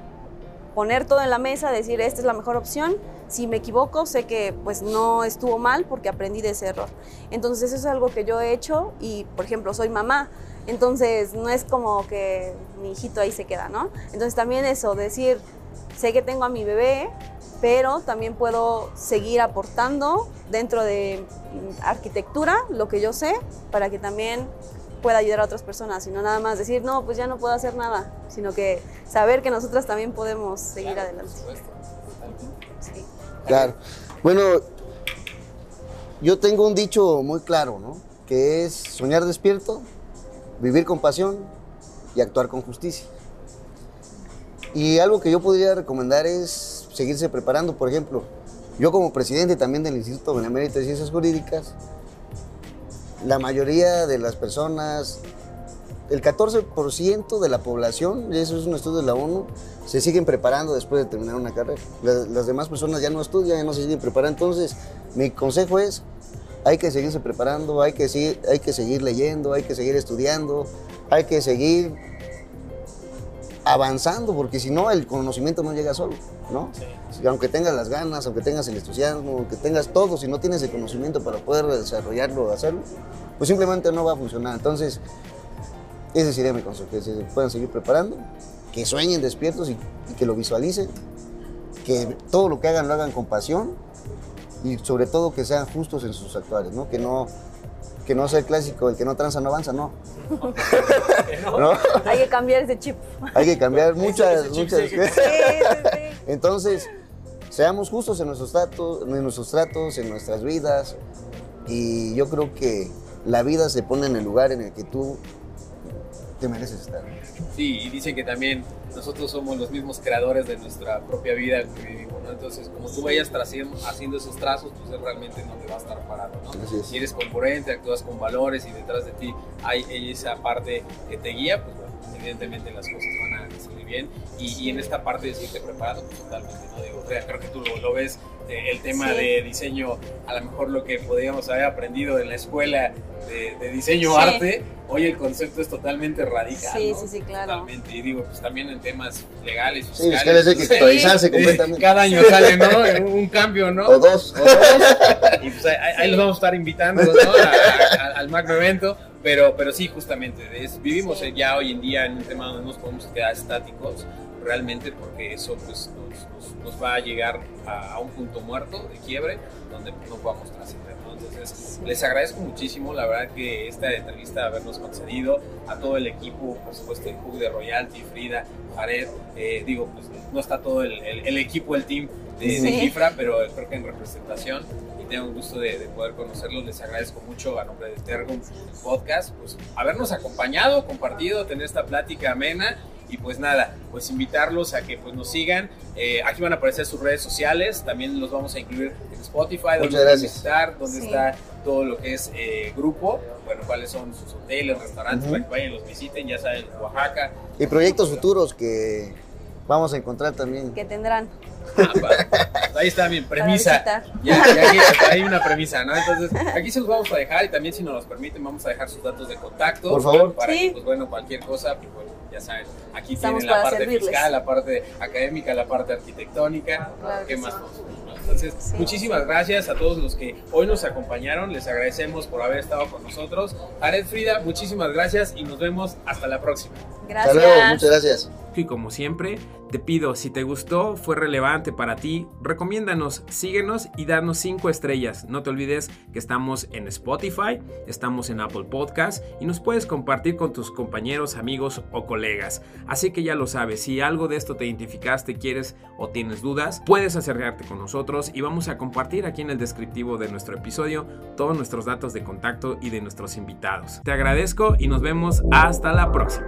poner todo en la mesa, decir esta es la mejor opción. Si me equivoco, sé que pues no estuvo mal porque aprendí de ese error. Entonces eso es algo que yo he hecho y, por ejemplo, soy mamá. Entonces no es como que mi hijito ahí se queda, ¿no? Entonces también eso, decir, sé que tengo a mi bebé, pero también puedo seguir aportando dentro de arquitectura lo que yo sé para que también pueda ayudar a otras personas y no nada más decir, no, pues ya no puedo hacer nada, sino que saber que nosotras también podemos seguir Claro, adelante. Claro. Bueno, yo tengo un dicho muy claro, ¿no? Que es soñar despierto, vivir con pasión y actuar con justicia. Y algo que yo podría recomendar es seguirse preparando. Por ejemplo, yo como presidente también del Instituto Benemérito de Ciencias Jurídicas, la mayoría de las personas, el 14% de la población, y eso es un estudio de la ONU, se siguen preparando después de terminar una carrera. Las, las demás personas ya no estudian, ya no se siguen preparando. Entonces, mi consejo es, hay que seguirse preparando, hay que, seguir, hay que seguir leyendo, hay que seguir estudiando, hay que seguir avanzando, porque si no, el conocimiento no llega solo, ¿no? Si- aunque tengas las ganas, aunque tengas el entusiasmo, aunque tengas todo, si no tienes el conocimiento para poder desarrollarlo o hacerlo, pues simplemente no va a funcionar. Entonces, ese sería mi consejo, que se puedan seguir preparando, que sueñen despiertos y, y que lo visualicen, que todo lo que hagan lo hagan con pasión y sobre todo que sean justos en sus actuales, ¿no? Que no, que no sea el clásico, el que no tranza no avanza, no. ¿No? Hay que cambiar ese chip. Hay que cambiar muchas, ese muchas Sí, sí, sí. Entonces, seamos justos en nuestros tratos, en nuestros tratos, en nuestras vidas. Y yo creo que la vida se pone en el lugar en el que tú te mereces estar. Sí, y dicen que también nosotros somos los mismos creadores de nuestra propia vida que vivimos, ¿no? Entonces, como tú vayas haciendo esos trazos, pues él realmente no te va a estar parado, ¿no? Así es. Si eres congruente, actúas con valores y detrás de ti hay esa parte que te guía, pues bueno, evidentemente las cosas van bien. Y, en esta parte de decirte preparado, pues totalmente, ¿no? Digo, creo que tú lo, ves, eh, el tema de diseño, a lo mejor lo que podríamos haber aprendido en la escuela de, diseño arte, hoy el concepto es totalmente radical. Sí, sí, sí, claro. Totalmente. Y digo, pues también en temas legales, fiscales. Sí, es que hay que pues, actualizarse completamente. Cada año sale, ¿no? Un cambio, ¿no? O dos. O dos. Y pues ahí, los vamos a estar invitando, ¿no? al magno evento. Pero, pero sí, justamente, vivimos ya hoy en día en un tema donde no nos podemos quedar estáticos realmente porque eso pues, nos, va a llegar a, un punto muerto de quiebre donde no podamos trascender. Entonces, les agradezco muchísimo, la verdad que esta entrevista habernos concedido, a todo el equipo, por supuesto, el Hug de Royalty, Frida, Jared, eh, digo, pues no está todo el, el, equipo, el team de, Cifra, pero creo que en representación tengo un gusto de, poder conocerlos. Les agradezco mucho a nombre de Tergum Podcast, pues habernos acompañado, compartido, tener esta plática amena y pues nada, pues invitarlos a que pues nos sigan. Eh, aquí van a aparecer sus redes sociales, también los vamos a incluir en Spotify, donde Muchas visitar, donde está todo lo que es eh, grupo, bueno, cuáles son sus hoteles, restaurantes, para que vayan los visiten, ya saben, Oaxaca. Y proyectos futuros que vamos a encontrar también. Que tendrán. Ah, ahí está mi premisa. Ya, hay una premisa, ¿no? Entonces, aquí se los vamos a dejar y también si nos los permiten vamos a dejar sus datos de contacto. Por favor. Para que, pues bueno, cualquier cosa, pues bueno, ya saben, aquí tienen la parte fiscal, la parte académica, la parte arquitectónica. ¿Qué más? Entonces, muchísimas gracias a todos los que hoy nos acompañaron. Les agradecemos por haber estado con nosotros. Ared Frida, muchísimas gracias y nos vemos hasta la próxima. Gracias. Hasta luego, muchas gracias. Y como siempre, te pido, si te gustó, fue relevante para ti, recomiéndanos, síguenos y danos 5 estrellas. No te olvides que estamos en Spotify, estamos en Apple Podcast y nos puedes compartir con tus compañeros, amigos o colegas. Así que ya lo sabes, si algo de esto te identificaste, quieres o tienes dudas, puedes acercarte con nosotros y vamos a compartir aquí en el descriptivo de nuestro episodio todos nuestros datos de contacto y de nuestros invitados. Te agradezco y nos vemos hasta la próxima.